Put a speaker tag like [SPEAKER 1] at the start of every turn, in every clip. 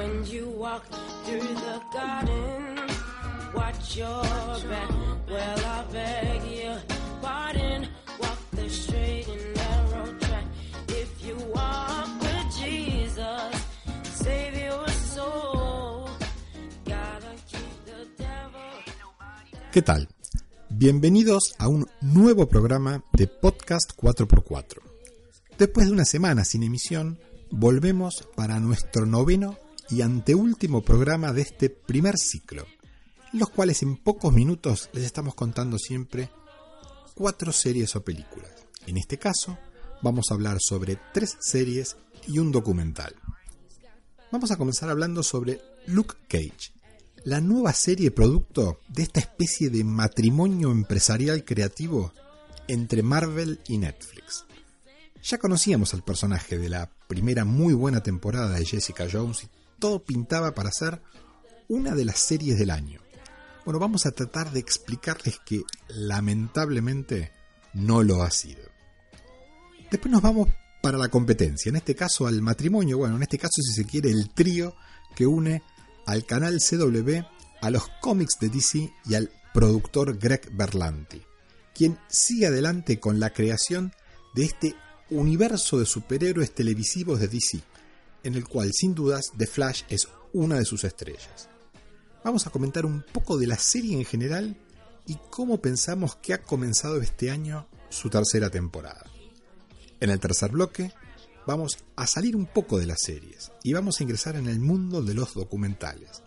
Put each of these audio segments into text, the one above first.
[SPEAKER 1] When you walk through the garden, watch your back. Well, I beg pardon. Walk the and track. If you walk with Jesus.
[SPEAKER 2] ¿Qué tal? Bienvenidos a un nuevo programa de Podcast 4x4. Después de una semana sin emisión, volvemos para nuestro noveno y anteúltimo programa de este primer ciclo, los cuales en pocos minutos les estamos contando siempre cuatro series o películas. En este caso, vamos a hablar sobre tres series y un documental. Vamos a comenzar hablando sobre Luke Cage, la nueva serie producto de esta especie de matrimonio empresarial creativo entre Marvel y Netflix. Ya conocíamos al personaje de la primera muy buena temporada de Jessica Jones y todo pintaba para ser una de las series del año. Bueno, vamos a tratar de explicarles que lamentablemente no lo ha sido. Después nos vamos para la competencia, en este caso al matrimonio, bueno, en este caso si se quiere el trío que une al canal CW, a los cómics de DC y al productor Greg Berlanti, quien sigue adelante con la creación de este universo de superhéroes televisivos de DC, en el cual sin dudas The Flash es una de sus estrellas. Vamos a comentar un poco de la serie en general y cómo pensamos que ha comenzado este año su tercera temporada. En el tercer bloque vamos a salir un poco de las series y vamos a ingresar en el mundo de los documentales,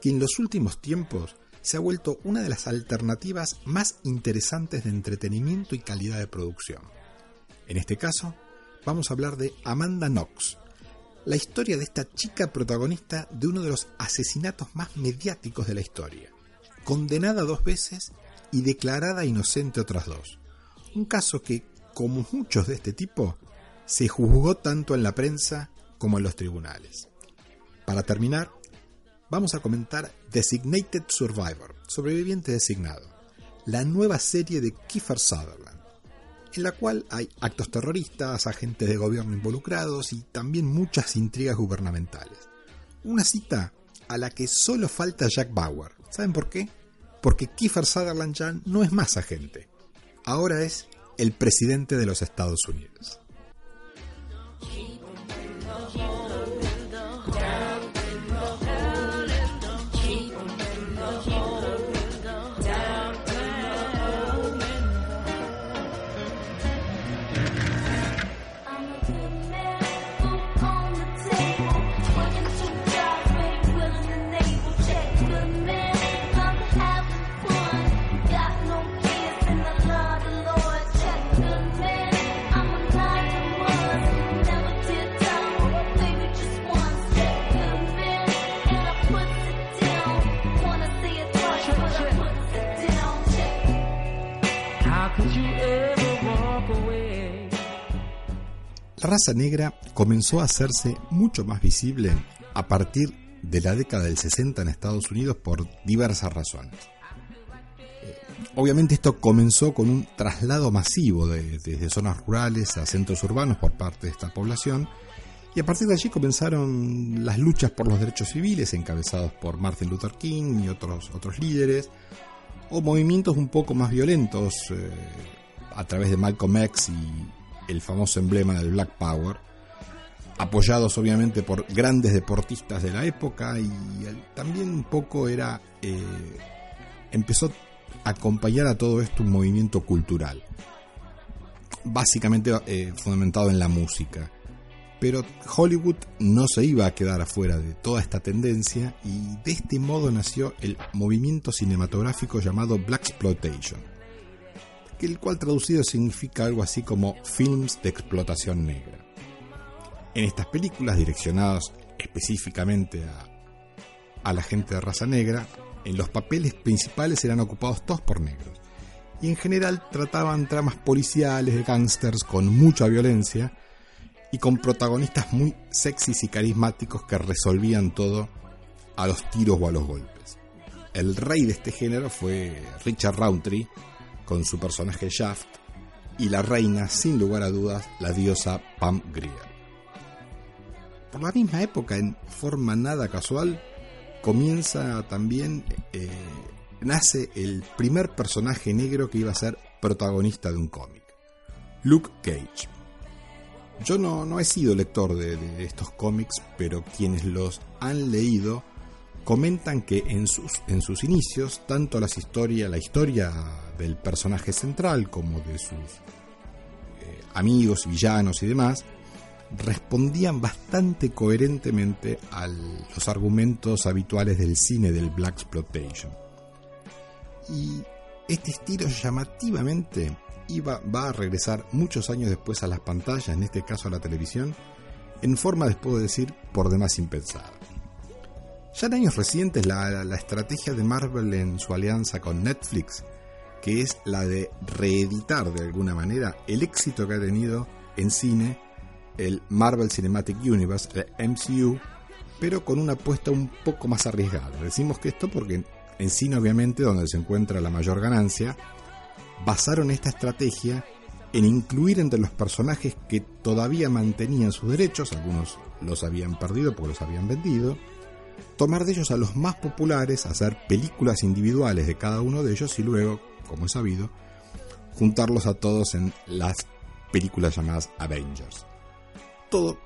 [SPEAKER 2] que en los últimos tiempos se ha vuelto una de las alternativas más interesantes de entretenimiento y calidad de producción. En este caso, vamos a hablar de Amanda Knox, la historia de esta chica protagonista de uno de los asesinatos más mediáticos de la historia, condenada dos veces y declarada inocente otras dos. Un caso que, como muchos de este tipo, se juzgó tanto en la prensa como en los tribunales. Para terminar, vamos a comentar Designated Survivor, sobreviviente designado, la nueva serie de Kiefer Sutherland en la cual hay actos terroristas, agentes de gobierno involucrados y también muchas intrigas gubernamentales. Una cita a la que solo falta Jack Bauer. ¿Saben por qué? Porque Kiefer Sutherland ya no es más agente. Ahora es el presidente de los Estados Unidos. Raza negra comenzó a hacerse mucho más visible a partir de la década del 60 en Estados Unidos por diversas razones. Eh, obviamente esto comenzó con un traslado masivo de, desde zonas rurales a centros urbanos por parte de esta población y a partir de allí comenzaron las luchas por los derechos civiles encabezados por Martin Luther King y otros, otros líderes o movimientos un poco más violentos eh, a través de Malcolm X y el famoso emblema del Black Power, apoyados obviamente por grandes deportistas de la época y también un poco era eh, empezó a acompañar a todo esto un movimiento cultural básicamente eh, fundamentado en la música. Pero Hollywood no se iba a quedar afuera de toda esta tendencia y de este modo nació el movimiento cinematográfico llamado Black Exploitation el cual traducido significa algo así como films de explotación negra. En estas películas direccionadas específicamente a, la gente de raza negra, en los papeles principales eran ocupados todos por negros. Y en general trataban tramas policiales de gángsters con mucha violencia y con protagonistas muy sexys y carismáticos que resolvían todo a los tiros o a los golpes. El rey de este género fue Richard Roundtree, con su personaje Shaft, y la reina, sin lugar a dudas, la diosa Pam Grier. por la misma época, en forma nada casual, comienza también, eh, nace el primer personaje negro que iba a ser protagonista de un cómic, Luke Cage. Yo no, no he sido lector de, estos cómics, pero quienes los han leído comentan que en sus, en sus inicios, tanto las historias, la historia del personaje central como de sus eh, amigos, villanos y demás, respondían bastante coherentemente a los argumentos habituales del cine del Black Exploitation. Y este estilo llamativamente iba, va a regresar muchos años después a las pantallas, en este caso a la televisión, en forma, les puedo decir, por demás impensada. Ya en años recientes la, la estrategia de Marvel en su alianza con Netflix, que es la de reeditar de alguna manera el éxito que ha tenido en cine el Marvel Cinematic Universe, el MCU, pero con una apuesta un poco más arriesgada. Decimos que esto porque en cine obviamente donde se encuentra la mayor ganancia, basaron esta estrategia en incluir entre los personajes que todavía mantenían sus derechos, algunos los habían perdido porque los habían vendido, tomar de ellos a los más populares, hacer películas individuales de cada uno de ellos y luego, como es sabido, juntarlos a todos en las películas llamadas Avengers todo,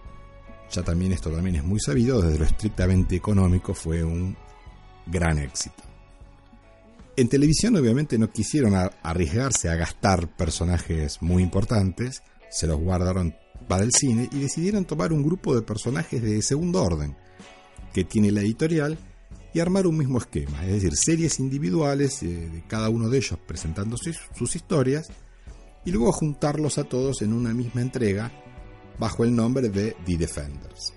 [SPEAKER 2] ya también esto también es muy sabido, desde lo estrictamente económico fue un gran éxito. En televisión obviamente no quisieron arriesgarse a gastar personajes muy importantes, se los guardaron para el cine y decidieron tomar un grupo de personajes de segundo orden que tiene la editorial y armar un mismo esquema, es decir, series individuales eh, de cada uno de ellos presentando sus historias y luego juntarlos a todos en una misma entrega bajo el nombre de The Defenders.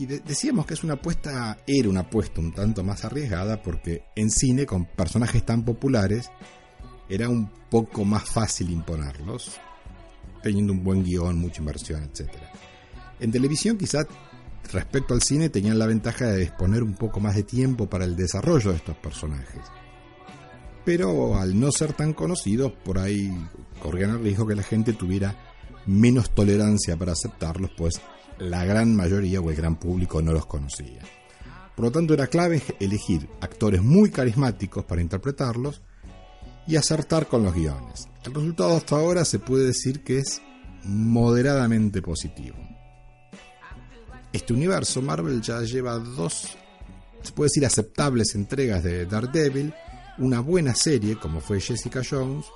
[SPEAKER 2] Y decíamos que es una apuesta, era una apuesta un tanto más arriesgada porque en cine con personajes tan populares era un poco más fácil imponerlos, teniendo un buen guion, mucha inversión, etc. En televisión quizás respecto al cine tenían la ventaja de disponer un poco más de tiempo para el desarrollo de estos personajes. Pero al no ser tan conocidos, por ahí corrían el riesgo que la gente tuviera menos tolerancia para aceptarlos, pues la gran mayoría o el gran público no los conocía. Por lo tanto, era clave elegir actores muy carismáticos para interpretarlos y acertar con los guiones. El resultado hasta ahora se puede decir que es moderadamente positivo. Este universo Marvel ya lleva dos, se puede decir, aceptables entregas de Daredevil, una buena serie como fue Jessica Jones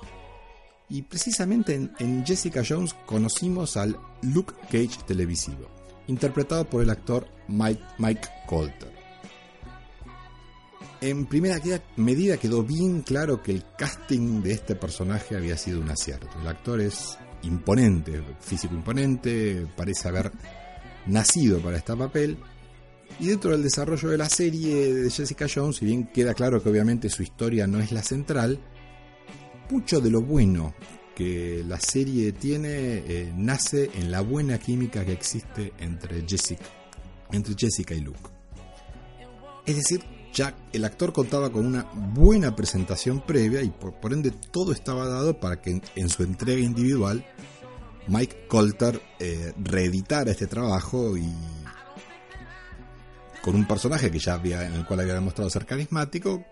[SPEAKER 2] y precisamente en, Jessica Jones conocimos al Luke Cage televisivo, interpretado por el actor Mike, Mike Colter. En primera medida quedó bien claro que el casting de este personaje había sido un acierto. El actor es imponente, físico imponente, parece haber nacido para este papel. Y dentro del desarrollo de la serie de Jessica Jones, si bien queda claro que obviamente su historia no es la central, mucho de lo bueno que la serie tiene eh, nace en la buena química que existe entre Jessica, entre Jessica y Luke. Es decir, Jack, el actor contaba con una buena presentación previa y por, ende todo estaba dado para que en, su entrega individual Mike Colter eh, reeditara este trabajo y con un personaje que ya había en el cual había demostrado ser carismático,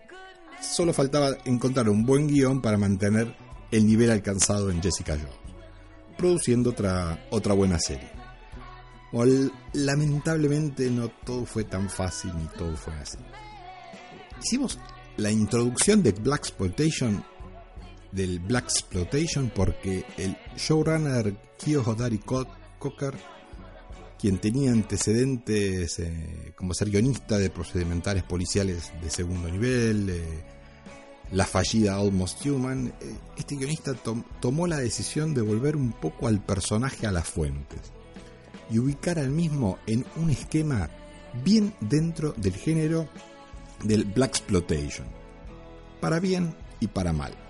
[SPEAKER 2] solo faltaba encontrar un buen guion para mantener el nivel alcanzado en Jessica Jones, produciendo otra, otra buena serie. lamentablemente no todo fue tan fácil ni todo fue así. Hicimos la introducción de Black Exploitation del Black Exploitation porque el showrunner Kyo Hodari Cocker, quien tenía antecedentes eh, como ser guionista de procedimentales policiales de segundo nivel, eh, la fallida Almost Human, eh, este guionista tomó la decisión de volver un poco al personaje a las fuentes y ubicar al mismo en un esquema bien dentro del género del Black Exploitation, para bien y para mal.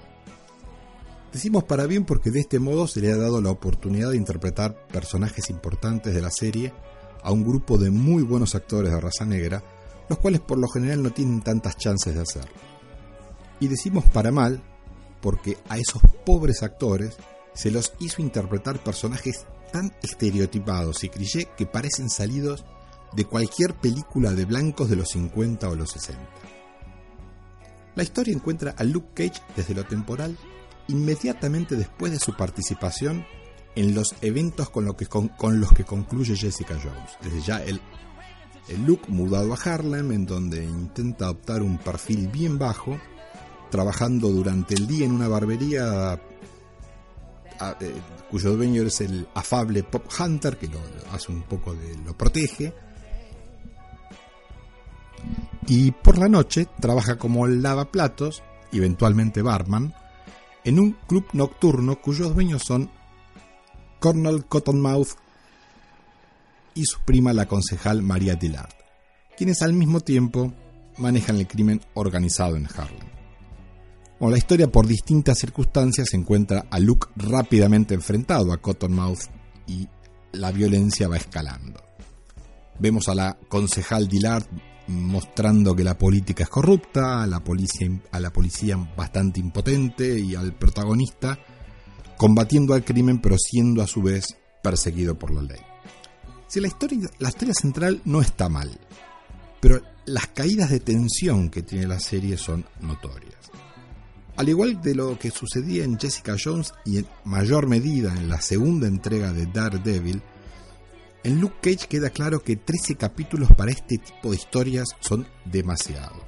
[SPEAKER 2] Decimos para bien porque de este modo se le ha dado la oportunidad de interpretar personajes importantes de la serie a un grupo de muy buenos actores de raza negra, los cuales por lo general no tienen tantas chances de hacerlo. Y decimos para mal porque a esos pobres actores se los hizo interpretar personajes tan estereotipados y cliché que parecen salidos de cualquier película de blancos de los 50 o los 60. La historia encuentra a Luke Cage desde lo temporal inmediatamente después de su participación en los eventos con, lo que, con, los que concluye Jessica Jones. Desde ya el, el Luke mudado a Harlem, en donde intenta adoptar un perfil bien bajo, trabajando durante el día en una barbería eh, cuyo dueño es el afable Pop Hunter, que lo, hace un poco de. lo protege. Y por la noche trabaja como lavaplatos, eventualmente barman, en un club nocturno cuyos dueños son Cornell Cottonmouth y su prima la concejal María Dillard, quienes al mismo tiempo manejan el crimen organizado en Harlem. Con la historia por distintas circunstancias encuentra a Luke rápidamente enfrentado a Cottonmouth y la violencia va escalando. Vemos a la concejal Dillard mostrando que la política es corrupta, a la policía, a la policía bastante impotente y al protagonista combatiendo al crimen pero siendo a su vez perseguido por la ley. Si la historia, la historia central no está mal, pero las caídas de tensión que tiene la serie son notorias. Al igual de lo que sucedía en Jessica Jones y en mayor medida en la segunda entrega de Daredevil, en Luke Cage queda claro que 13 capítulos para este tipo de historias son demasiados.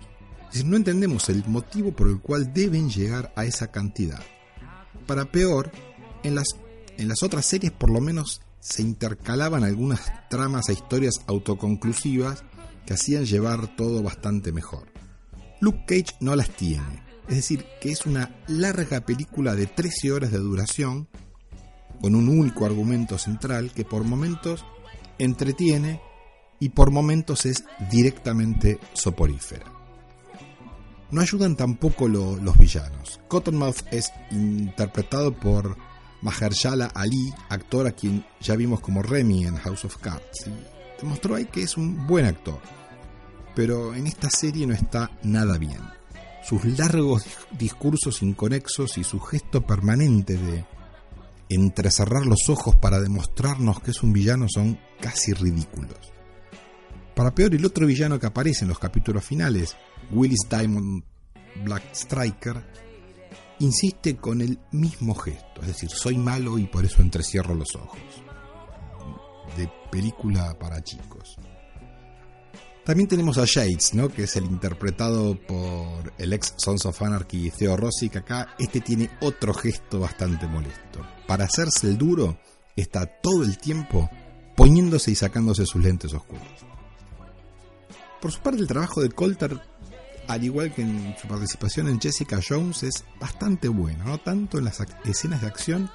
[SPEAKER 2] Es no entendemos el motivo por el cual deben llegar a esa cantidad. Para peor, en las, en las otras series por lo menos se intercalaban algunas tramas e historias autoconclusivas que hacían llevar todo bastante mejor. Luke Cage no las tiene es decir, que es una larga película de 13 horas de duración, con un único argumento central que por momentos entretiene y por momentos es directamente soporífera. No ayudan tampoco los villanos. Cottonmouth es interpretado por Mahershala Ali, actor a quien ya vimos como Remy en House of Cards. demostró ahí que es un buen actor. Pero en esta serie no está nada bien sus largos discursos inconexos y su gesto permanente de entrecerrar los ojos para demostrarnos que es un villano son casi ridículos. Para peor, el otro villano que aparece en los capítulos finales, Willis Diamond Black Striker, insiste con el mismo gesto, es decir, soy malo y por eso entrecierro los ojos. De película para chicos. También tenemos a Shades, ¿no? que es el interpretado por el ex Sons of Anarchy Theo Rossi, que acá este tiene otro gesto bastante molesto. Para hacerse el duro, está todo el tiempo poniéndose y sacándose sus lentes oscuros. Por su parte, el trabajo de Coulter, al igual que en su participación en Jessica Jones, es bastante bueno, no tanto en las escenas de acción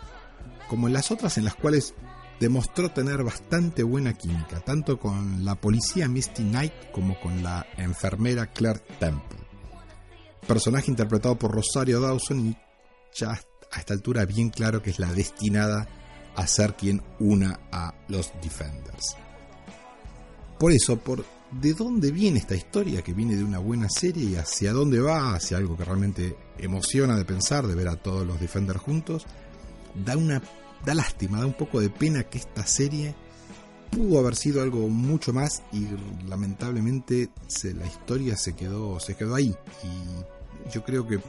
[SPEAKER 2] como en las otras en las cuales demostró tener bastante buena química, tanto con la policía Misty Knight como con la enfermera Claire Temple. Personaje interpretado por Rosario Dawson y ya a esta altura bien claro que es la destinada a ser quien una a los Defenders. Por eso, por de dónde viene esta historia, que viene de una buena serie y hacia dónde va, hacia algo que realmente emociona de pensar, de ver a todos los Defenders juntos, da una da lástima, da un poco de pena que esta serie pudo haber sido algo mucho más y lamentablemente la historia se quedó, se quedó ahí. Y yo creo que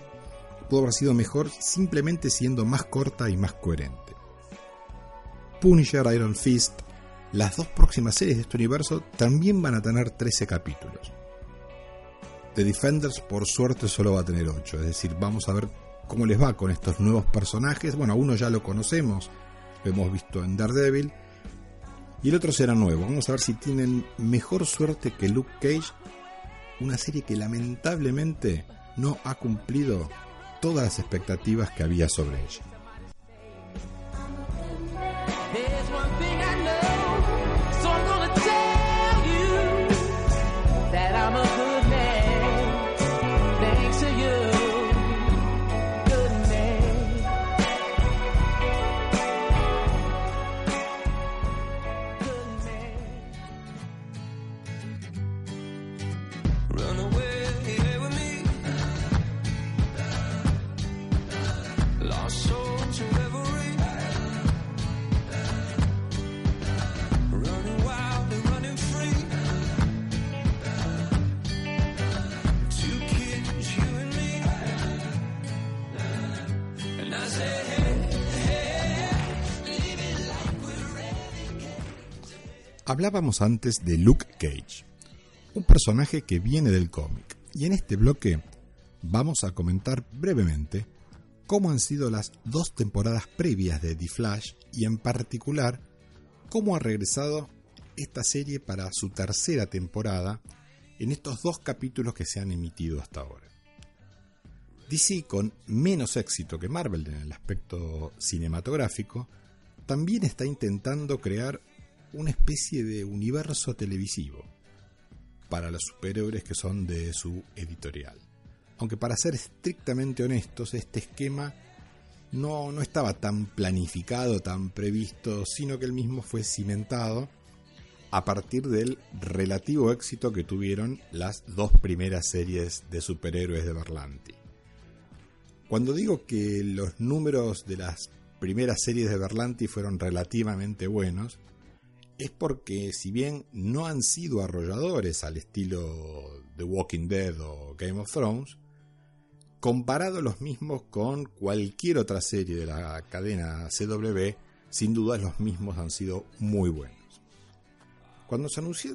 [SPEAKER 2] pudo haber sido mejor simplemente siendo más corta y más coherente. Punisher, Iron Fist, las dos próximas series de este universo también van a tener 13 capítulos. The Defenders por suerte solo va a tener 8, es decir, vamos a ver cómo les va con estos nuevos personajes. Bueno, uno ya lo conocemos, hemos visto en Daredevil. Y el otro será nuevo. Vamos a ver si tienen mejor suerte que Luke Cage. Una serie que lamentablemente no ha cumplido todas las expectativas que había sobre ella. Hablábamos antes de Luke Cage, un personaje que viene del cómic, y en este bloque vamos a comentar brevemente cómo han sido las dos temporadas previas de The Flash y en particular cómo ha regresado esta serie para su tercera temporada en estos dos capítulos que se han emitido hasta ahora. DC, con menos éxito que Marvel en el aspecto cinematográfico, también está intentando crear una especie de universo televisivo para los superhéroes que son de su editorial. Aunque para ser estrictamente honestos, este esquema no, no estaba tan planificado, tan previsto, sino que el mismo fue cimentado a partir del relativo éxito que tuvieron las dos primeras series de superhéroes de Berlanti. Cuando digo que los números de las primeras series de Berlanti fueron relativamente buenos, es porque si bien no han sido arrolladores al estilo The Walking Dead o Game of Thrones, comparado los mismos con cualquier otra serie de la cadena CW, sin duda los mismos han sido muy buenos. Cuando se anunció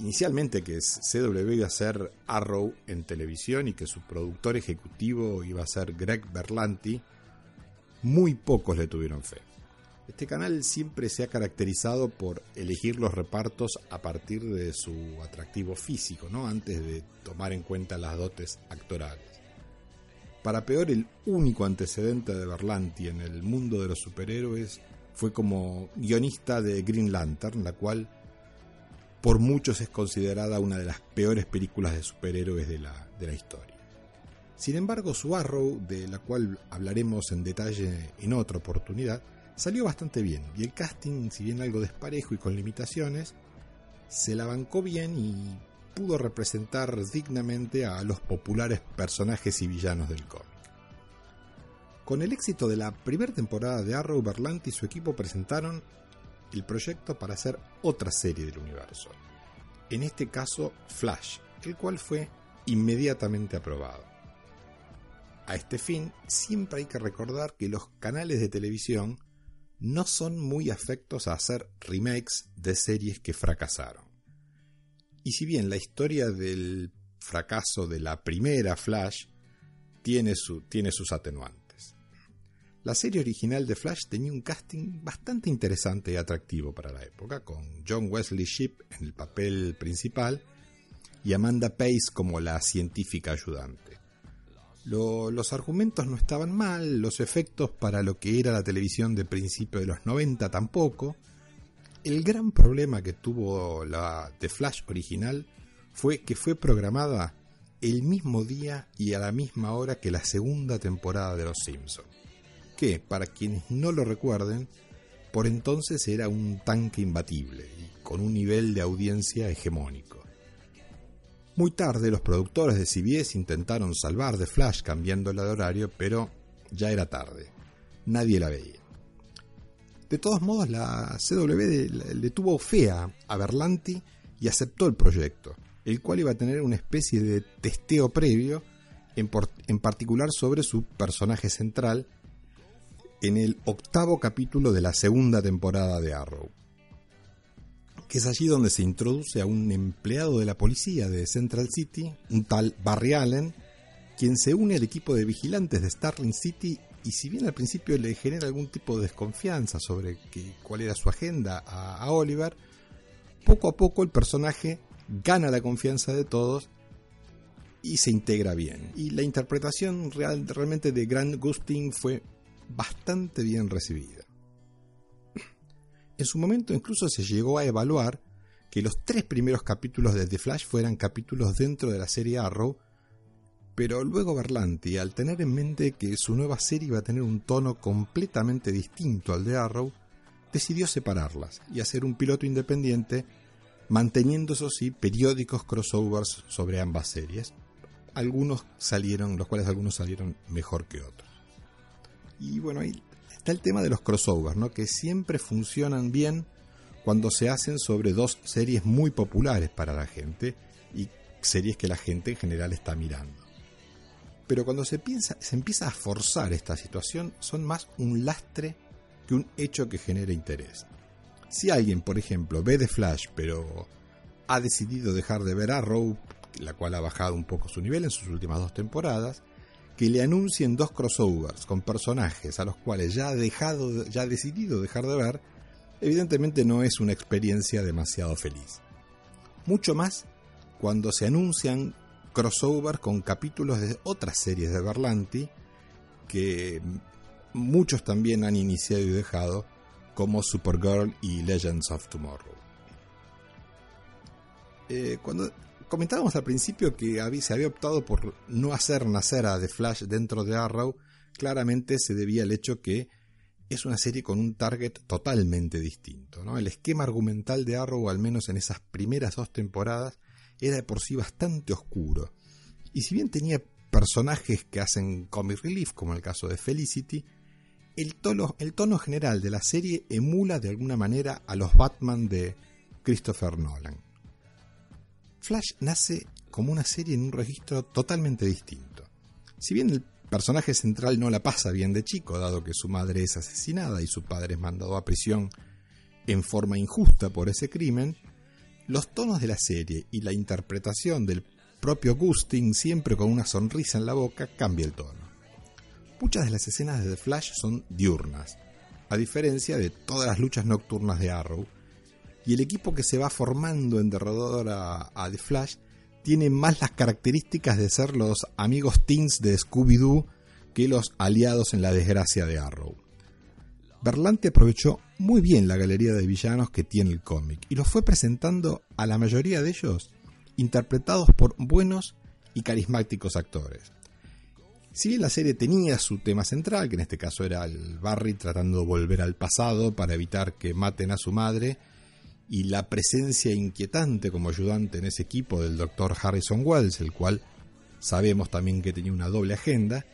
[SPEAKER 2] inicialmente que CW iba a ser Arrow en televisión y que su productor ejecutivo iba a ser Greg Berlanti, muy pocos le tuvieron fe. Este canal siempre se ha caracterizado por elegir los repartos a partir de su atractivo físico, ¿no? antes de tomar en cuenta las dotes actorales. Para peor, el único antecedente de Berlanti en el mundo de los superhéroes fue como guionista de Green Lantern, la cual por muchos es considerada una de las peores películas de superhéroes de la, de la historia. Sin embargo, su Arrow, de la cual hablaremos en detalle en otra oportunidad, Salió bastante bien y el casting, si bien algo desparejo y con limitaciones, se la bancó bien y pudo representar dignamente a los populares personajes y villanos del cómic. Con el éxito de la primera temporada de Arrow, Berlanti y su equipo presentaron el proyecto para hacer otra serie del universo. En este caso, Flash, el cual fue inmediatamente aprobado. A este fin, siempre hay que recordar que los canales de televisión no son muy afectos a hacer remakes de series que fracasaron. Y si bien la historia del fracaso de la primera Flash tiene, sus atenuantes. La serie original de Flash tenía un casting bastante interesante y atractivo para la época, con John Wesley Shipp en el papel principal y Amanda Pace como la científica ayudante los argumentos no estaban mal, los efectos para lo que era la televisión de principio de los 90 tampoco. El gran problema que tuvo la The Flash original fue que fue programada el mismo día y a la misma hora que la segunda temporada de Los Simpsons, que, para quienes no lo recuerden, por entonces era un tanque imbatible y con un nivel de audiencia hegemónico. Muy tarde los productores de CBS intentaron salvar The Flash cambiándola de horario, pero ya era tarde. Nadie la veía. De todos modos, la CW le tuvo fea a Berlanti y aceptó el proyecto, el cual iba a tener una especie de testeo previo, en, en particular sobre su personaje central, en el octavo capítulo de la segunda temporada de Arrow que es allí donde se introduce a un empleado de la policía de Central City, un tal Barry Allen, quien se une al equipo de vigilantes de Starling City y si bien al principio le genera algún tipo de desconfianza sobre cuál era su agenda a, Oliver, poco a poco el personaje gana la confianza de todos y se integra bien. Y la interpretación real, realmente de Grant Gustin fue bastante bien recibida. En su momento incluso se llegó a evaluar que los tres primeros capítulos de The Flash fueran capítulos dentro de la serie Arrow, pero luego Berlanti, al tener en mente que su nueva serie iba a tener un tono completamente distinto al de Arrow, decidió separarlas y hacer un piloto independiente, manteniendo eso sí periódicos crossovers sobre ambas series. Algunos salieron, los cuales algunos salieron mejor que otros. Y bueno, ahí está el tema de los crossovers, ¿no? que siempre funcionan bien cuando se hacen sobre dos series muy populares para la gente y series que la gente en general está mirando. Pero cuando se, piensa, se empieza a forzar esta situación, son más un lastre que un hecho que genere interés. Si alguien, por ejemplo, ve The Flash, pero ha decidido dejar de ver Arrow, la cual ha bajado un poco su nivel en sus últimas dos temporadas, que le anuncien dos crossovers con personajes a los cuales ya ha dejado, ya ha decidido dejar de ver, evidentemente no es una experiencia demasiado feliz. Mucho más cuando se anuncian crossovers con capítulos de otras series de Berlanti que muchos también han iniciado y dejado, como Supergirl y Legends of Tomorrow. Eh, comentábamos al principio que se había optado por no hacer nacer a The Flash dentro de Arrow, claramente se debía al hecho que es una serie con un target totalmente distinto. ¿no? El esquema argumental de Arrow, al menos en esas primeras dos temporadas, era de por sí bastante oscuro. Y si bien tenía personajes que hacen comic relief, como el caso de Felicity, el tono, el tono general de la serie emula de alguna manera a los Batman de Christopher Nolan. Flash nace como una serie en un registro totalmente distinto. Si bien el personaje central no la pasa bien de chico, dado que su madre es asesinada y su padre es mandado a prisión en forma injusta por ese crimen, los tonos de la serie y la interpretación del propio Gustin, siempre con una sonrisa en la boca, cambia el tono. Muchas de las escenas de The Flash son diurnas, a diferencia de todas las luchas nocturnas de Arrow, y el equipo que se va formando en derredor a, The Flash tiene más las características de ser los amigos teens de Scooby-Doo que los aliados en la desgracia de Arrow. Berlanti aprovechó muy bien la galería de villanos que tiene el cómic y los fue presentando a la mayoría de ellos interpretados por buenos y carismáticos actores. Si bien la serie tenía su tema central, que en este caso era el Barry tratando de volver al pasado para evitar que maten a su madre, y la presencia inquietante como ayudante en ese equipo del Dr. Harrison Wells, el cual sabemos también que tenía una doble agenda,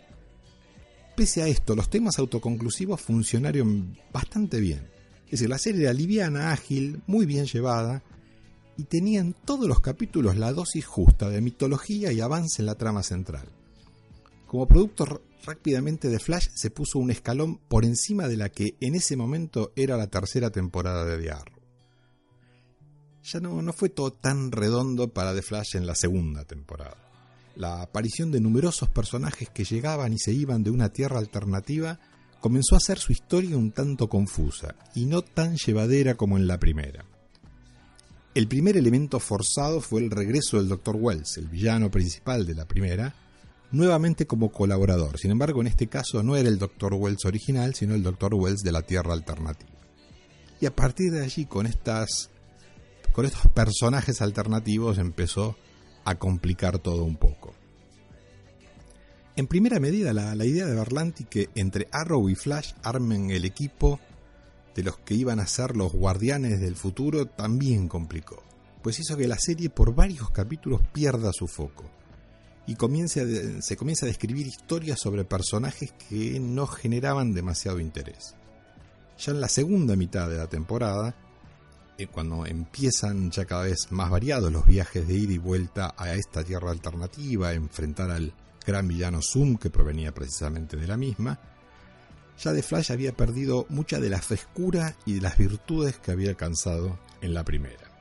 [SPEAKER 2] pese a esto, los temas autoconclusivos funcionaron bastante bien. Es decir, la serie era liviana, ágil, muy bien llevada, y tenía en todos los capítulos la dosis justa de mitología y avance en la trama central. Como producto rápidamente de Flash se puso un escalón por encima de la que en ese momento era la tercera temporada de The. Ya no, no fue todo tan redondo para The Flash en la segunda temporada. La aparición de numerosos personajes que llegaban y se iban de una tierra alternativa comenzó a hacer su historia un tanto confusa y no tan llevadera como en la primera. El primer elemento forzado fue el regreso del Dr. Wells, el villano principal de la primera, nuevamente como colaborador. Sin embargo, en este caso no era el Dr. Wells original, sino el Dr. Wells de la Tierra Alternativa. Y a partir de allí, con, estas, con estos personajes alternativos, empezó a complicar todo un poco. En primera medida, la, idea de Berlanti que entre Arrow y Flash armen el equipo de los que iban a ser los guardianes del futuro también complicó, pues hizo que la serie por varios capítulos pierda su foco y se comienza a describir historias sobre personajes que no generaban demasiado interés. Ya en la segunda mitad de la temporada, cuando empiezan ya cada vez más variados los viajes de ida y vuelta a esta tierra alternativa, enfrentar al gran villano Zoom que provenía precisamente de la misma, ya de Flash había perdido mucha de la frescura y de las virtudes que había alcanzado en la primera.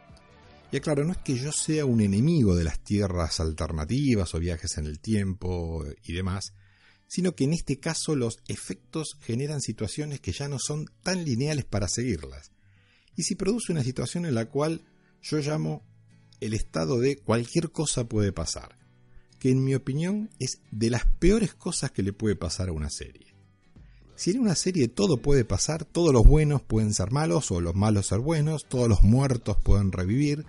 [SPEAKER 2] Y claro, no es que yo sea un enemigo de las tierras alternativas o viajes en el tiempo y demás, sino que en este caso los efectos generan situaciones que ya no son tan lineales para seguirlas. Y si produce una situación en la cual yo llamo el estado de cualquier cosa puede pasar, que en mi opinión es de las peores cosas que le puede pasar a una serie. Si en una serie todo puede pasar, todos los buenos pueden ser malos o los malos ser buenos, todos los muertos pueden revivir,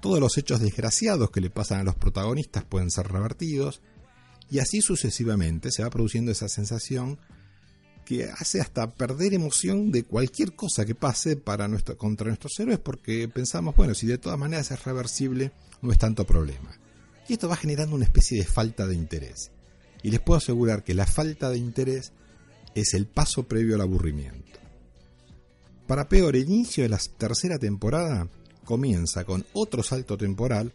[SPEAKER 2] todos los hechos desgraciados que le pasan a los protagonistas pueden ser revertidos, y así sucesivamente se va produciendo esa sensación que hace hasta perder emoción de cualquier cosa que pase para nuestro, contra nuestros héroes porque pensamos, bueno, si de todas maneras es reversible, no es tanto problema. Y esto va generando una especie de falta de interés. Y les puedo asegurar que la falta de interés es el paso previo al aburrimiento. Para peor, el inicio de la tercera temporada comienza con otro salto temporal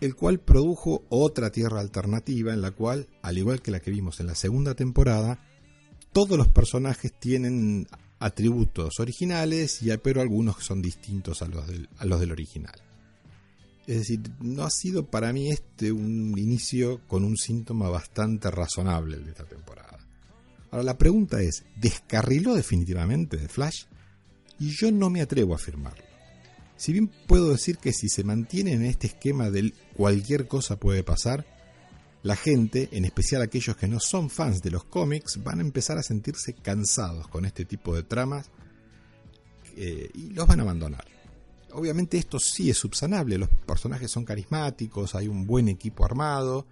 [SPEAKER 2] el cual produjo otra Tierra alternativa en la cual, al igual que la que vimos en la segunda temporada, todos los personajes tienen atributos originales, y, pero algunos son distintos a los, del, a los del original. Es decir, no ha sido para mí este un inicio con un síntoma bastante razonable de esta temporada. Ahora la pregunta es, ¿descarriló definitivamente de Flash? Y yo no me atrevo a afirmarlo. Si bien puedo decir que si se mantiene en este esquema del cualquier cosa puede pasar, la gente, en especial aquellos que no son fans de los cómics, van a empezar a sentirse cansados con este tipo de tramas eh, y los van a abandonar. Obviamente esto sí es subsanable, los personajes son carismáticos, hay un buen equipo armado.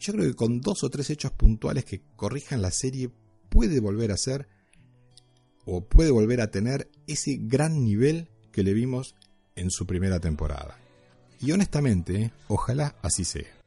[SPEAKER 2] Yo creo que con dos o tres hechos puntuales que corrijan la serie puede volver a ser o puede volver a tener ese gran nivel que le vimos en su primera temporada. Y honestamente, ojalá así sea.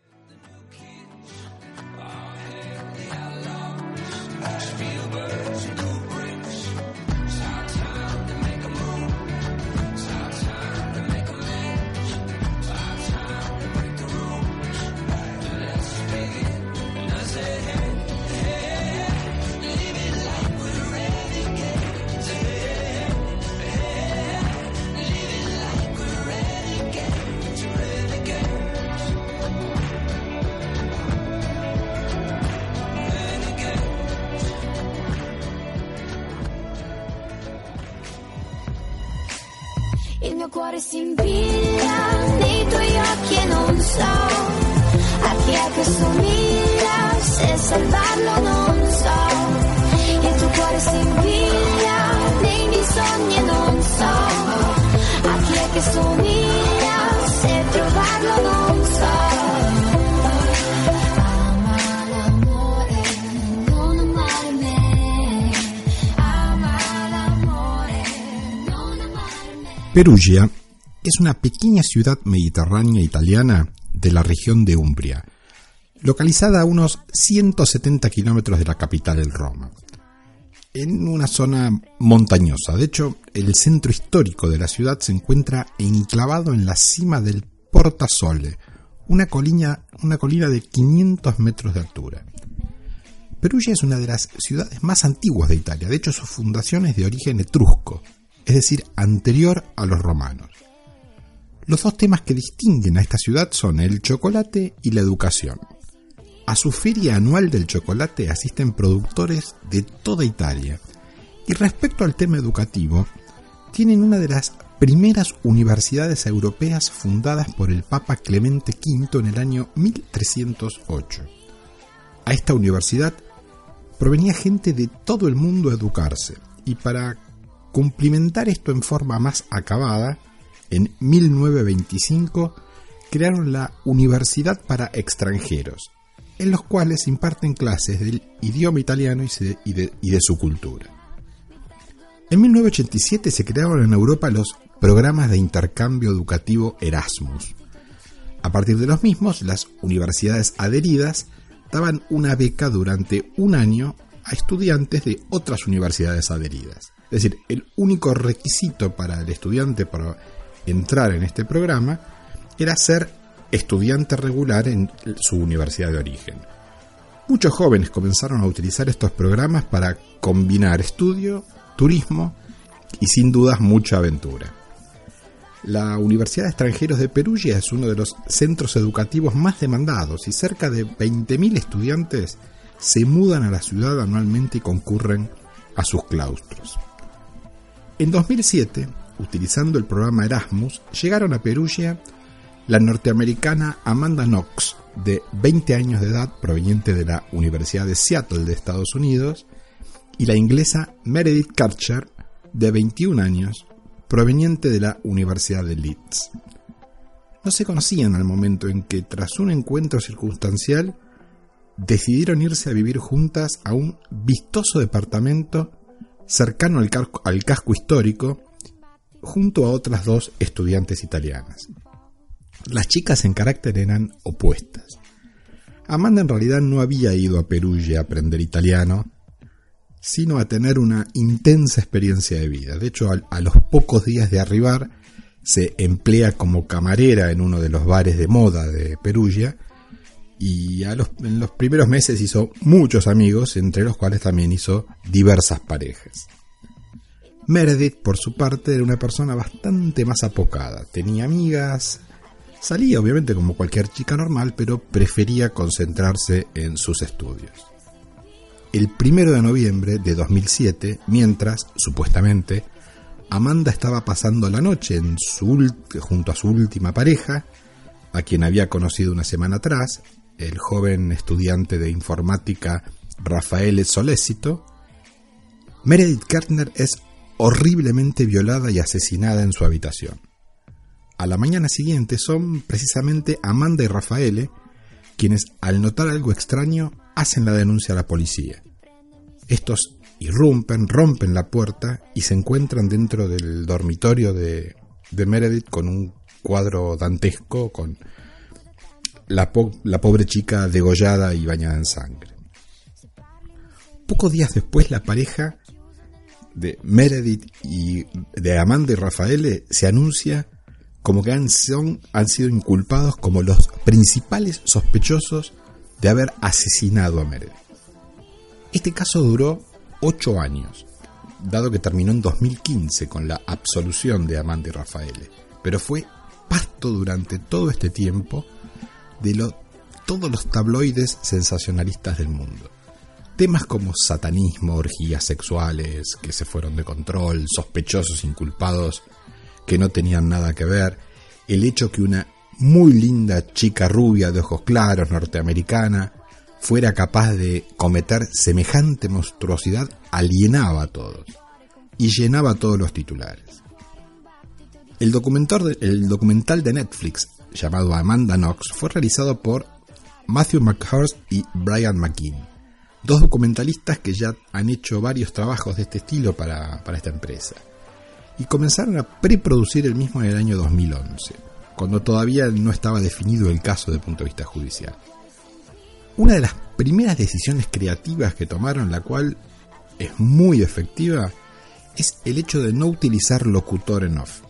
[SPEAKER 3] Cuore si impiglia nei tuoi occhi e non so a chi è che somiglia, se salvarlo non so. Il tuo cuore si impiglia nei miei sogni e non so a chi è che somiglia, se trovarlo non so.
[SPEAKER 2] Perugia es una pequeña ciudad mediterránea italiana de la región de Umbria, localizada a unos 170 kilómetros de la capital, el Roma, en una zona montañosa. De hecho, el centro histórico de la ciudad se encuentra enclavado en la cima del Porta Sole, una colina, una colina de 500 metros de altura. Perugia es una de las ciudades más antiguas de Italia, de hecho su fundación es de origen etrusco, es decir, anterior a los romanos. Los dos temas que distinguen a esta ciudad son el chocolate y la educación. A su feria anual del chocolate asisten productores de toda Italia. Y respecto al tema educativo, tienen una de las primeras universidades europeas fundadas por el Papa Clemente V en el año 1308. A esta universidad provenía gente de todo el mundo a educarse, y para cumplimentar esto en forma más acabada, en 1925 crearon la Universidad para Extranjeros, en los cuales imparten clases del idioma italiano y de, de su cultura. En 1987 se crearon en Europa los programas de intercambio educativo Erasmus. A partir de los mismos, las universidades adheridas daban una beca durante un año a estudiantes de otras universidades adheridas. Es decir, el único requisito para el estudiante para entrar en este programa era ser estudiante regular en su universidad de origen. Muchos jóvenes comenzaron a utilizar estos programas para combinar estudio, turismo y sin dudas mucha aventura. La Universidad de Extranjeros de Perugia es uno de los centros educativos más demandados y cerca de 20.000 estudiantes se mudan a la ciudad anualmente y concurren a sus claustros. En 2007, utilizando el programa Erasmus, llegaron a Perugia la norteamericana Amanda Knox, de 20 años de edad, proveniente de la Universidad de Seattle de Estados Unidos, y la inglesa Meredith Karcher, de 21 años, proveniente de la Universidad de Leeds. No se conocían al momento en que, tras un encuentro circunstancial, decidieron irse a vivir juntas a un vistoso departamento cercano al, al casco histórico, junto a otras dos estudiantes italianas. Las chicas en carácter eran opuestas. Amanda en realidad no había ido a Perugia a aprender italiano, sino a tener una intensa experiencia de vida. De hecho, a, los pocos días de arribar, se emplea como camarera en uno de los bares de moda de Perugia y a los, en los primeros meses hizo muchos amigos, entre los cuales también hizo diversas parejas. Meredith, por su parte, era una persona bastante más apocada. Tenía amigas, salía obviamente como cualquier chica normal, pero prefería concentrarse en sus estudios. El primero de noviembre de 2007, mientras, supuestamente, Amanda estaba pasando la noche junto a su última pareja, a quien había conocido una semana atrás, el joven estudiante de informática Rafael Solécito, Meredith Kertner es horriblemente violada y asesinada en su habitación. A la mañana siguiente son precisamente Amanda y Rafael quienes, al notar algo extraño, hacen la denuncia a la policía. Estos irrumpen, rompen la puerta y se encuentran dentro del dormitorio de, Meredith con un cuadro dantesco con la, la pobre chica degollada y bañada en sangre. Pocos días después la pareja de Meredith y de Amanda y Rafael se anuncia como que han, son, han sido inculpados como los principales sospechosos de haber asesinado a Meredith. Este caso duró ocho años, dado que terminó en 2015 con la absolución de Amanda y Rafael, pero fue pasto durante todo este tiempo de todos los tabloides sensacionalistas del mundo. Temas como satanismo, orgías sexuales que se fueron de control, sospechosos inculpados que no tenían nada que ver, el hecho que una muy linda chica rubia de ojos claros norteamericana fuera capaz de cometer semejante monstruosidad alienaba a todos y llenaba todos los titulares. El documental, el documental de Netflix llamado Amanda Knox fue realizado por Matthew McHurst y Brian McKean, dos documentalistas que ya han hecho varios trabajos de este estilo para, para esta empresa, y comenzaron a preproducir el mismo en el año 2011, cuando todavía no estaba definido el caso desde el punto de vista judicial. Una de las primeras decisiones creativas que tomaron, la cual es muy efectiva, es el hecho de no utilizar locutor en off,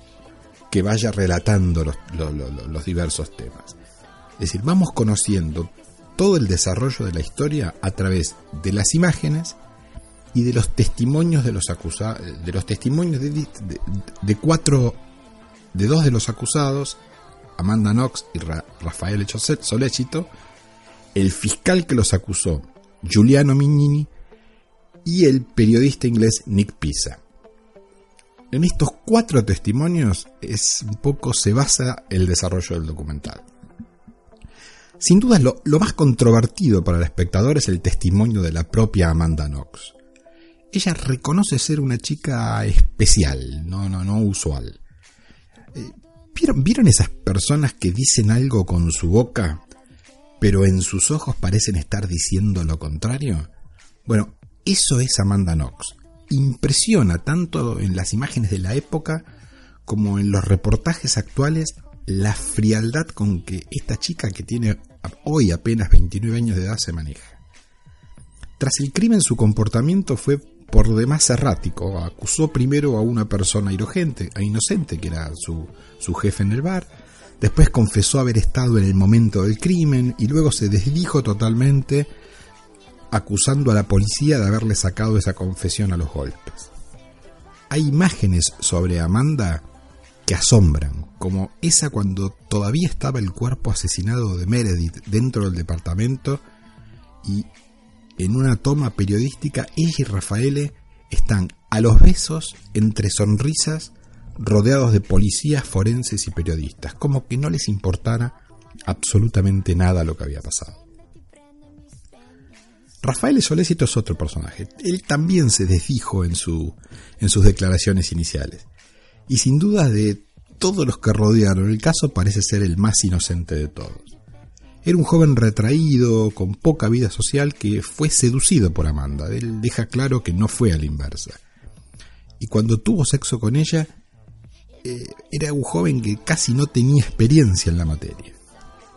[SPEAKER 2] que vaya relatando los, los, diversos temas. Es decir, vamos conociendo todo el desarrollo de la historia a través de las imágenes y de los testimonios de los acusados, de los testimonios de, de, cuatro, de dos de los acusados, Amanda Knox y Rafael Solecito, el fiscal que los acusó, Giuliano Mignini, y el periodista inglés Nick Pisa. En estos cuatro testimonios es un poco se basa el desarrollo del documental. Sin duda lo, lo más controvertido para el espectador es el testimonio de la propia Amanda Knox. Ella reconoce ser una chica especial, no, no, no usual. Eh, ¿Vieron, ¿Vieron esas personas que dicen algo con su boca pero en sus ojos parecen estar diciendo lo contrario? Bueno, eso es Amanda Knox. Impresiona tanto en las imágenes de la época como en los reportajes actuales la frialdad con que esta chica que tiene hoy apenas 29 años de edad se maneja. Tras el crimen su comportamiento fue por demás errático. Acusó primero a una persona inocente, a inocente que era su, su jefe en el bar, Después confesó haber estado en el momento del crimen y luego se desdijo totalmente acusando a la policía de haberle sacado esa confesión a los golpes. Hay imágenes sobre Amanda que asombran, como esa cuando todavía estaba el cuerpo asesinado de Meredith dentro del departamento y en una toma periodística ella y Rafaele están a los besos entre sonrisas rodeados de policías forenses y periodistas, como que no les importara absolutamente nada lo que había pasado. Rafael Solécito es otro personaje. Él también se desdijo en, su, en sus declaraciones iniciales. Y sin duda de todos los que rodearon el caso parece ser el más inocente de todos. Era un joven retraído, con poca vida social, que fue seducido por Amanda. Él deja claro que no fue a la inversa. Y cuando tuvo sexo con ella, eh, era un joven que casi no tenía experiencia en la materia.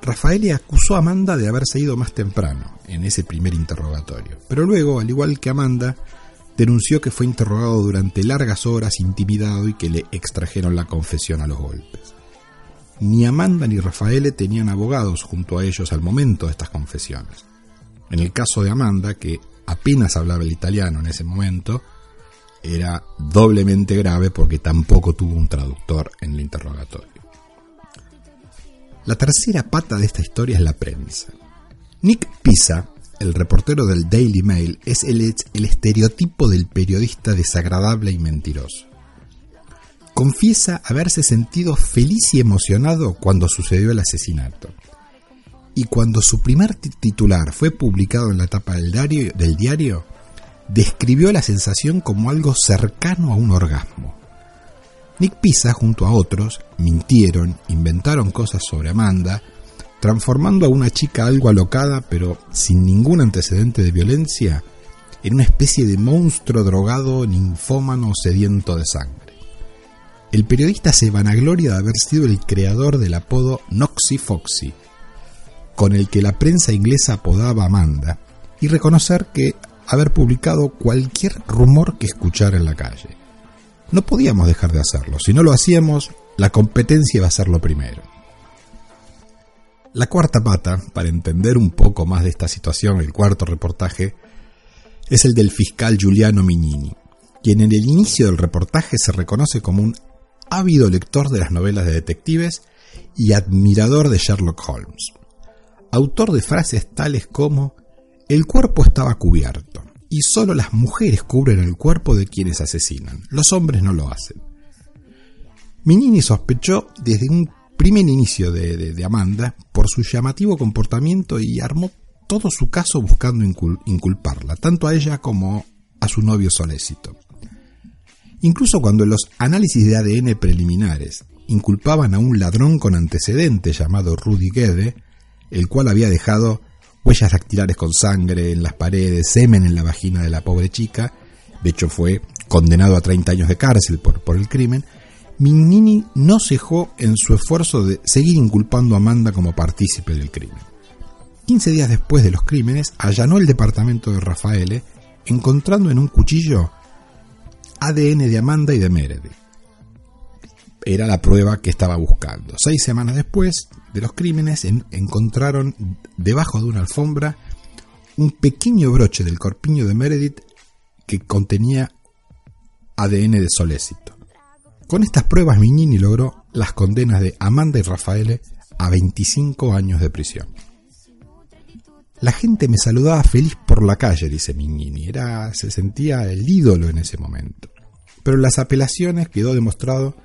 [SPEAKER 2] Rafael acusó a Amanda de haberse ido más temprano en ese primer interrogatorio, pero luego, al igual que Amanda, denunció que fue interrogado durante largas horas, intimidado y que le extrajeron la confesión a los golpes. Ni Amanda ni Rafaele tenían abogados junto a ellos al momento de estas confesiones. En el caso de Amanda, que apenas hablaba el italiano en ese momento, era doblemente grave porque tampoco tuvo un traductor en el interrogatorio. La tercera pata de esta historia es la prensa. Nick Pisa, el reportero del Daily Mail, es el, el estereotipo del periodista desagradable y mentiroso. Confiesa haberse sentido feliz y emocionado cuando sucedió el asesinato. Y cuando su primer titular fue publicado en la tapa del diario, del diario describió la sensación como algo cercano a un orgasmo. Nick Pisa, junto a otros, mintieron, inventaron cosas sobre Amanda, transformando a una chica algo alocada, pero sin ningún antecedente de violencia, en una especie de monstruo drogado, ninfómano, sediento de sangre. El periodista se vanagloria de haber sido el creador del apodo Noxy Foxy, con el que la prensa inglesa apodaba Amanda, y reconocer que haber publicado cualquier rumor que escuchara en la calle. No podíamos dejar de hacerlo. Si no lo hacíamos, la competencia iba a ser lo primero. La cuarta pata, para entender un poco más de esta situación, el cuarto reportaje, es el del fiscal Giuliano Mignini, quien en el inicio del reportaje se reconoce como un ávido lector de las novelas de detectives y admirador de Sherlock Holmes. Autor de frases tales como el cuerpo estaba cubierto, y solo las mujeres cubren el cuerpo de quienes asesinan. Los hombres no lo hacen. Minini sospechó desde un primer inicio de, Amanda por su llamativo comportamiento y armó todo su caso buscando inculparla, tanto a ella como a su novio Solécito. Incluso cuando los análisis de ADN preliminares inculpaban a un ladrón con antecedentes llamado Rudy Gede, el cual había dejado huellas dactilares con sangre en las paredes, semen en la vagina de la pobre chica, de hecho fue condenado a 30 años de cárcel por, por el crimen, Mignini no cejó en su esfuerzo de seguir inculpando a Amanda como partícipe del crimen. 15 días después de los crímenes, allanó el departamento de Rafaele, encontrando en un cuchillo ADN de Amanda y de Meredith. Era la prueba que estaba buscando. Seis semanas después, de los crímenes encontraron debajo de una alfombra un pequeño broche del corpiño de Meredith que contenía ADN de Solécito. Con estas pruebas Mignini logró las condenas de Amanda y Rafaele a 25 años de prisión. La gente me saludaba feliz por la calle, dice Mignini. Era, se sentía el ídolo en ese momento. Pero en las apelaciones quedó demostrado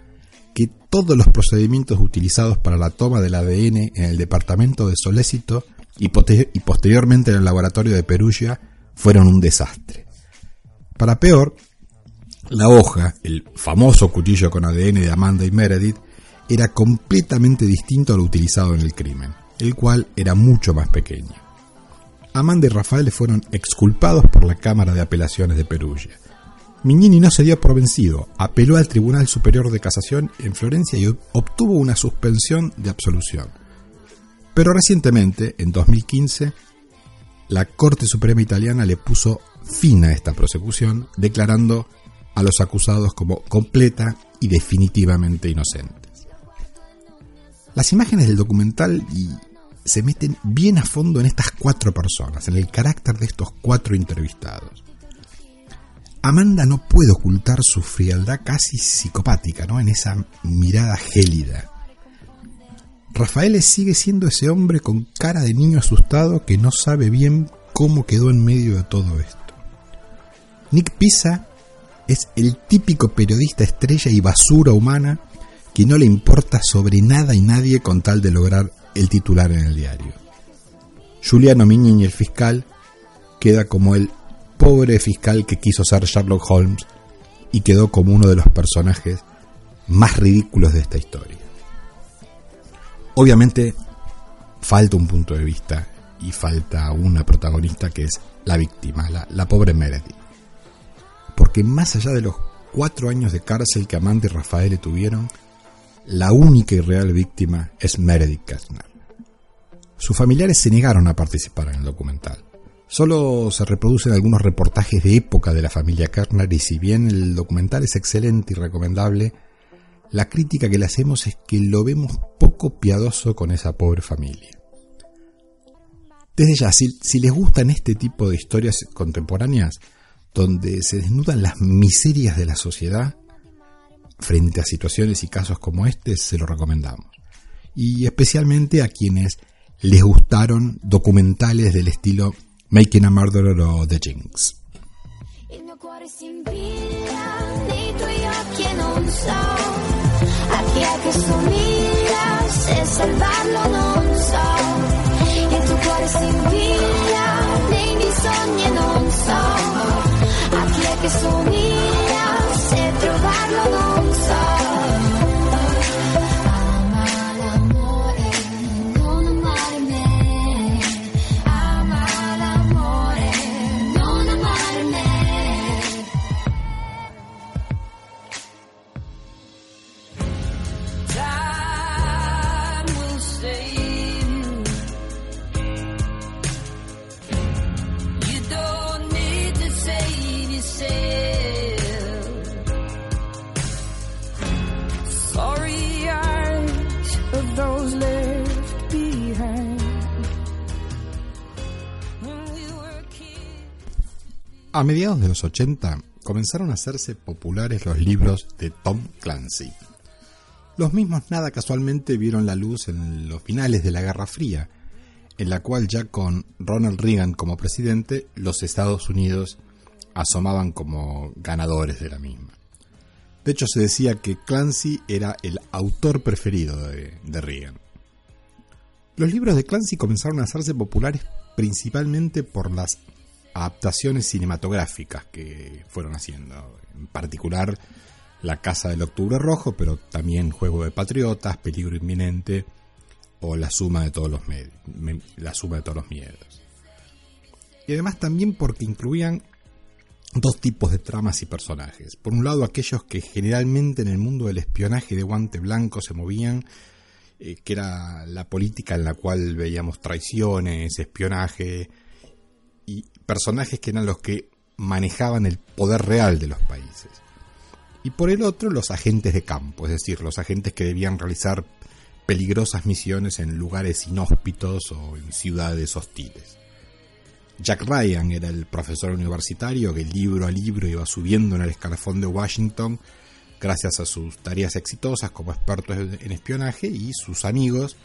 [SPEAKER 2] que todos los procedimientos utilizados para la toma del ADN en el departamento de Solécito y, y posteriormente en el laboratorio de Perugia fueron un desastre. Para peor, la hoja, el famoso cuchillo con ADN de Amanda y Meredith, era completamente distinto al utilizado en el crimen, el cual era mucho más pequeño. Amanda y Rafael fueron exculpados por la Cámara de Apelaciones de Perugia Mignini no se dio por vencido, apeló al Tribunal Superior de Casación en Florencia y obtuvo una suspensión de absolución. Pero recientemente, en 2015, la Corte Suprema Italiana le puso fin a esta prosecución, declarando a los acusados como completa y definitivamente inocentes. Las imágenes del documental se meten bien a fondo en estas cuatro personas, en el carácter de estos cuatro entrevistados. Amanda no puede ocultar su frialdad casi psicopática, ¿no? En esa mirada gélida. Rafael sigue siendo ese hombre con cara de niño asustado que no sabe bien cómo quedó en medio de todo esto. Nick Pisa es el típico periodista estrella y basura humana que no le importa sobre nada y nadie con tal de lograr el titular en el diario. Juliano y el fiscal queda como el pobre fiscal que quiso ser Sherlock Holmes y quedó como uno de los personajes más ridículos de esta historia. Obviamente falta un punto de vista y falta una protagonista que es la víctima, la, pobre Meredith. Porque más allá de los cuatro años de cárcel que Amanda y Rafael tuvieron, la única y real víctima es Meredith Kastner. Sus familiares se negaron a participar en el documental Solo se reproducen algunos reportajes de época de la familia Kerner y si bien el documental es excelente y recomendable, la crítica que le hacemos es que lo vemos poco piadoso con esa pobre familia. Desde ya, si, si les gustan este tipo de historias contemporáneas, donde se desnudan las miserias de la sociedad, frente a situaciones y casos como este, se lo recomendamos. Y especialmente a quienes les gustaron documentales del estilo Making a Murderer o The Jinx.
[SPEAKER 3] E salvarlo che somiglia, se trovarlo
[SPEAKER 2] A mediados de los 80 comenzaron a hacerse populares los libros de Tom Clancy. Los mismos nada casualmente vieron la luz en los finales de la Guerra Fría, en la cual ya con Ronald Reagan como presidente, los Estados Unidos asomaban como ganadores de la misma. De hecho, se decía que Clancy era el autor preferido de, Reagan. Los libros de Clancy comenzaron a hacerse populares principalmente por las adaptaciones cinematográficas que fueron haciendo. En particular, La Casa del Octubre Rojo, pero también Juego de Patriotas, Peligro Inminente o La Suma de todos los, la suma de todos los Miedos. Y además también porque incluían dos tipos de tramas y personajes. Por un lado, aquellos que generalmente en el mundo del espionaje de guante blanco se movían, eh, que era la política en la cual veíamos traiciones, espionaje y personajes que eran los que manejaban el poder real de los países. Y por el otro, los agentes de campo, es decir, los agentes que debían realizar peligrosas misiones en lugares inhóspitos o en ciudades hostiles. Jack Ryan era el profesor universitario que libro a libro iba subiendo en el escalafón de Washington gracias a sus tareas exitosas como experto en espionaje y sus amigos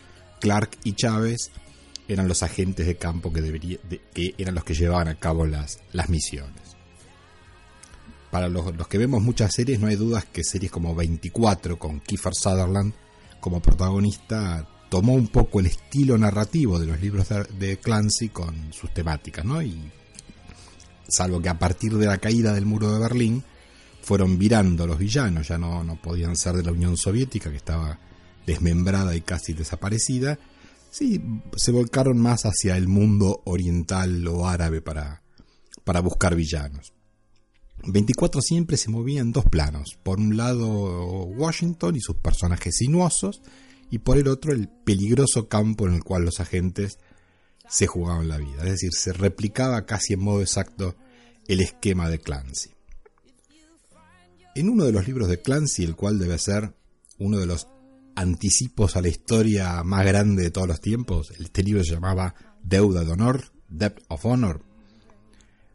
[SPEAKER 2] Clark y Chávez eran los agentes de campo que, debería, de- que eran los que llevaban a cabo las, las misiones. Para los, los que vemos muchas series no hay dudas que series como 24 con Kiefer Sutherland como protagonista tomó un poco el estilo narrativo de los libros de, Clancy con sus temáticas, ¿no? Y salvo que a partir de la caída del muro de Berlín fueron virando los villanos, ya no, no podían ser de la Unión Soviética que estaba desmembrada y casi desaparecida, sí, se volcaron más hacia el mundo oriental o árabe para, para buscar villanos. 24 siempre se movía en dos planos. Por un lado Washington y sus personajes sinuosos, y por el otro el peligroso campo en el cual los agentes se jugaban la vida. Es decir, se replicaba casi en modo exacto el esquema de Clancy. En uno de los libros de Clancy, el cual debe ser uno de los anticipos a la historia más grande de todos los tiempos, este libro se llamaba Deuda de Honor, Debt of Honor,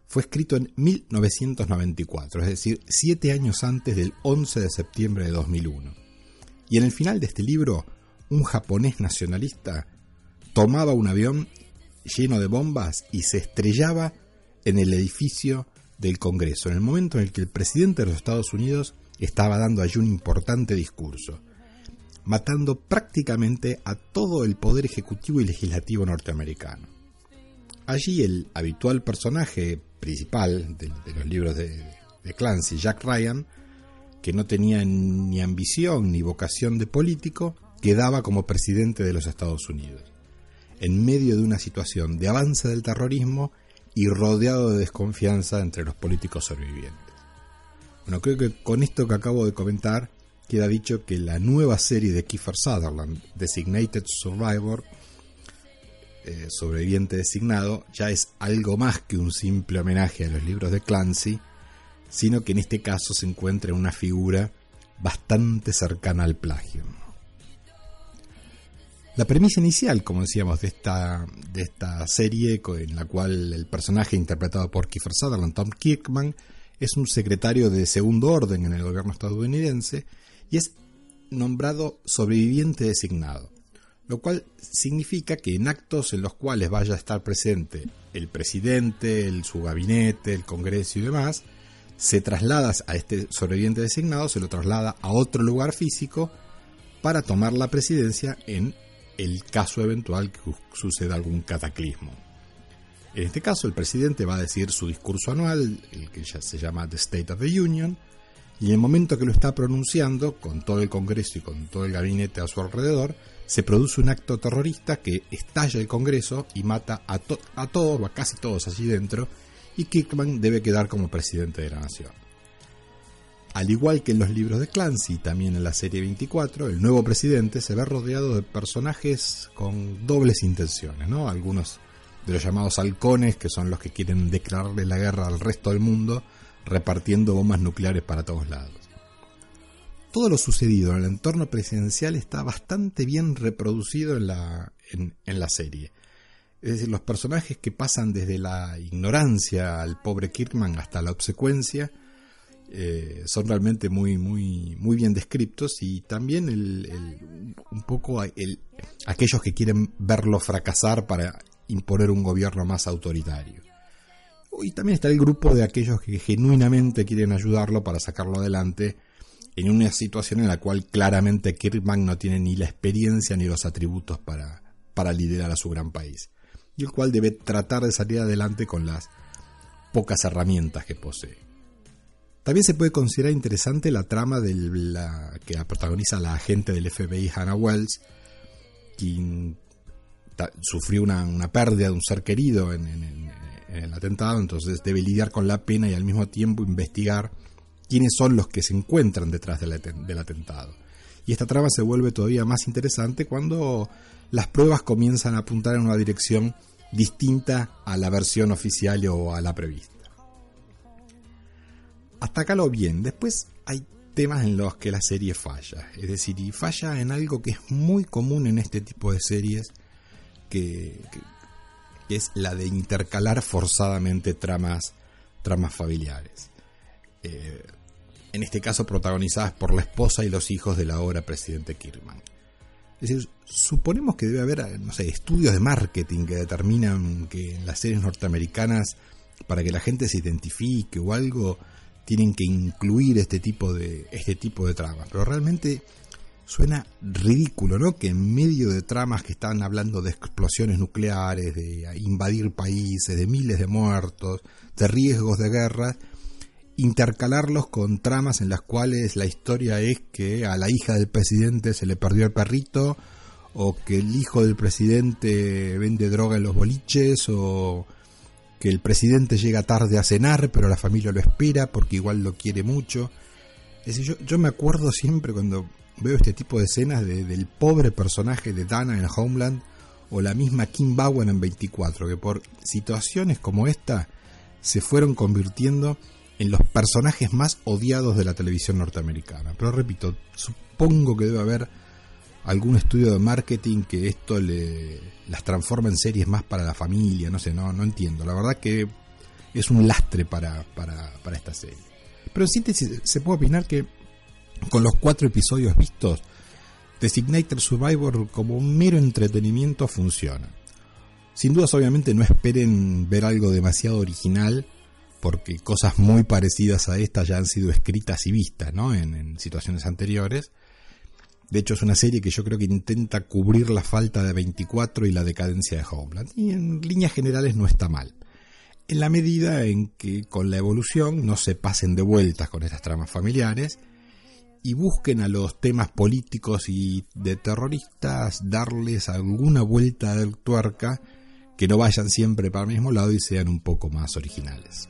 [SPEAKER 2] fue escrito en 1994, es decir, siete años antes del 11 de septiembre de 2001. Y en el final de este libro, un japonés nacionalista tomaba un avión lleno de bombas y se estrellaba en el edificio del Congreso, en el momento en el que el presidente de los Estados Unidos estaba dando allí un importante discurso, matando prácticamente a todo el poder ejecutivo y legislativo norteamericano. Allí el habitual personaje principal de, los libros de, de Clancy, Jack Ryan, que no tenía ni ambición ni vocación de político, quedaba como presidente de los Estados Unidos, en medio de una situación de avance del terrorismo y rodeado de desconfianza entre los políticos sobrevivientes. Bueno, creo que con esto que acabo de comentar queda dicho que la nueva serie de Kiefer Sutherland, Designated Survivor, eh, sobreviviente designado ya es algo más que un simple homenaje a los libros de Clancy, sino que en este caso se encuentra en una figura bastante cercana al plagio. La premisa inicial, como decíamos, de esta, de esta serie, en la cual el personaje interpretado por Kiefer Sutherland, Tom Kirkman, es un secretario de segundo orden en el gobierno estadounidense y es nombrado sobreviviente designado, lo cual significa que en actos en los cuales vaya a estar presente el presidente, el, su gabinete, el Congreso y demás, se traslada a este sobreviviente designado, se lo traslada a otro lugar físico para tomar la presidencia en el caso eventual que suceda algún cataclismo. En este caso, el presidente va a decir su discurso anual, el que ya se llama The State of the Union, y en el momento que lo está pronunciando, con todo el Congreso y con todo el gabinete a su alrededor, se produce un acto terrorista que estalla el Congreso y mata a, a todos o a casi todos allí dentro, y Kirkman debe quedar como presidente de la nación. Al igual que en los libros de Clancy, también en la serie 24, el nuevo presidente se ve rodeado de personajes con dobles intenciones, ¿no? Algunos de los llamados halcones, que son los que quieren declararle la guerra al resto del mundo, repartiendo bombas nucleares para todos lados. Todo lo sucedido en el entorno presidencial está bastante bien reproducido en la, en, la serie. Es decir, los personajes que pasan desde la ignorancia al pobre Kirkman hasta la obsecuencia eh, son realmente muy, muy, muy bien descritos y también un poco el, aquellos que quieren verlo fracasar para imponer un gobierno más autoritario. Y también está el grupo de aquellos que genuinamente quieren ayudarlo para sacarlo adelante en una situación en la cual claramente Kirkman no tiene ni la experiencia ni los atributos para, para liderar a su gran país, y el cual debe tratar de salir adelante con las pocas herramientas que posee. También se puede considerar interesante la trama de la, que protagoniza la agente del FBI Hannah Wells, quien sufrió una, pérdida de un ser querido en, el atentado, entonces debe lidiar con la pena y al mismo tiempo investigar quiénes son los que se encuentran detrás del, atentado. Y esta trama se vuelve todavía más interesante cuando las pruebas comienzan a apuntar en una dirección distinta a la versión oficial o a la prevista. Hasta acá lo bien. Después hay temas en los que la serie falla. Es decir, y falla en algo que es muy común en este tipo de series, que, es la de intercalar forzadamente tramas, tramas familiares. Eh, en este caso protagonizadas por la esposa y los hijos del ahora presidente Kirman. Es decir, suponemos que debe haber, no sé, estudios de marketing que determinan que en las series norteamericanas, para que la gente se identifique o algo, tienen que incluir este tipo de, este tipo de tramas. Pero realmente suena ridículo, ¿no? Que en medio de tramas que están hablando de explosiones nucleares, de invadir países, de miles de muertos, de riesgos de guerra, intercalarlos con tramas en las cuales la historia es que a la hija del presidente se le perdió el perrito, o que el hijo del presidente vende droga en los boliches, o que el presidente llega tarde a cenar, pero la familia lo espera porque igual lo quiere mucho. Es decir, yo, yo me acuerdo siempre cuando veo este tipo de escenas del pobre personaje de Dana en Homeland o la misma Kim Bowen en 24, que por situaciones como esta se fueron convirtiendo en los personajes más odiados de la televisión norteamericana. Pero repito, supongo que debe haber algún estudio de marketing que esto le, las transforma en series más para la familia, no sé, no, no entiendo. La verdad que es un lastre para, para, para esta serie. Pero en síntesis se puede opinar que con los cuatro episodios vistos, Designated Survivor como mero entretenimiento funciona. Sin dudas, obviamente, no esperen ver algo demasiado original, porque cosas muy parecidas a esta ya han sido escritas y vistas ¿no? en, en situaciones anteriores. De hecho, es una serie que yo creo que intenta cubrir la falta de 24 y la decadencia de Homeland. Y en líneas generales no está mal. En la medida en que con la evolución no se pasen de vueltas con estas tramas familiares y busquen a los temas políticos y de terroristas darles alguna vuelta de tuerca que no vayan siempre para el mismo lado y sean un poco más originales.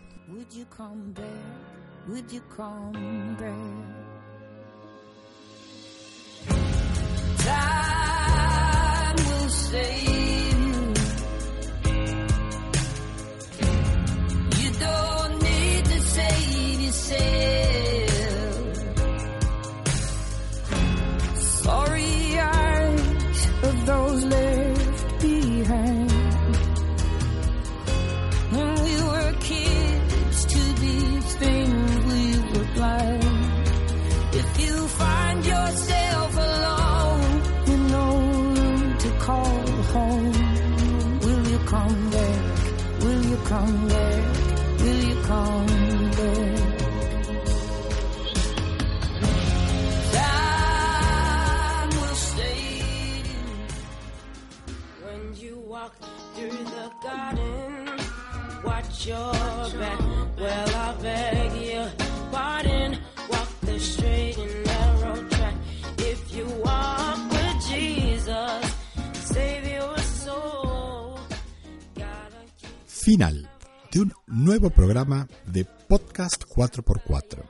[SPEAKER 2] 4x4.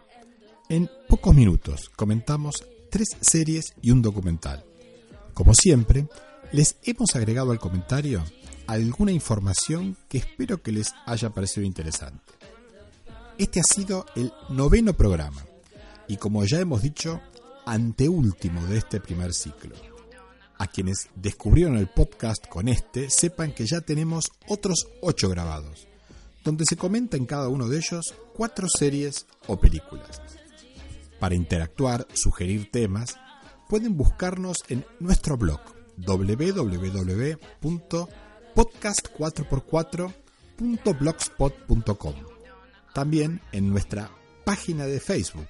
[SPEAKER 2] En pocos minutos comentamos tres series y un documental. Como siempre, les hemos agregado al comentario alguna información que espero que les haya parecido interesante. Este ha sido el noveno programa y como ya hemos dicho, anteúltimo de este primer ciclo. A quienes descubrieron el podcast con este, sepan que ya tenemos otros ocho grabados, donde se comenta en cada uno de ellos cuatro series o películas. Para interactuar, sugerir temas, pueden buscarnos en nuestro blog www.podcast4x4.blogspot.com. También en nuestra página de Facebook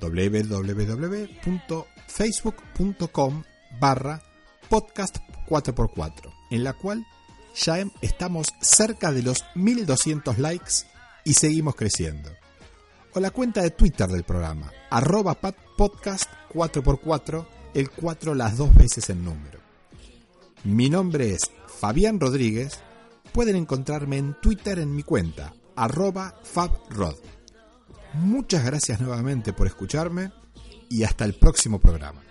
[SPEAKER 2] www.facebook.com barra podcast 4x4 en la cual ya em- estamos cerca de los 1200 likes y seguimos creciendo o la cuenta de Twitter del programa, arroba podcast 4x4, el 4 las dos veces en número. Mi nombre es Fabián Rodríguez, pueden encontrarme en Twitter en mi cuenta, arroba fabrod. Muchas gracias nuevamente por escucharme y hasta el próximo programa.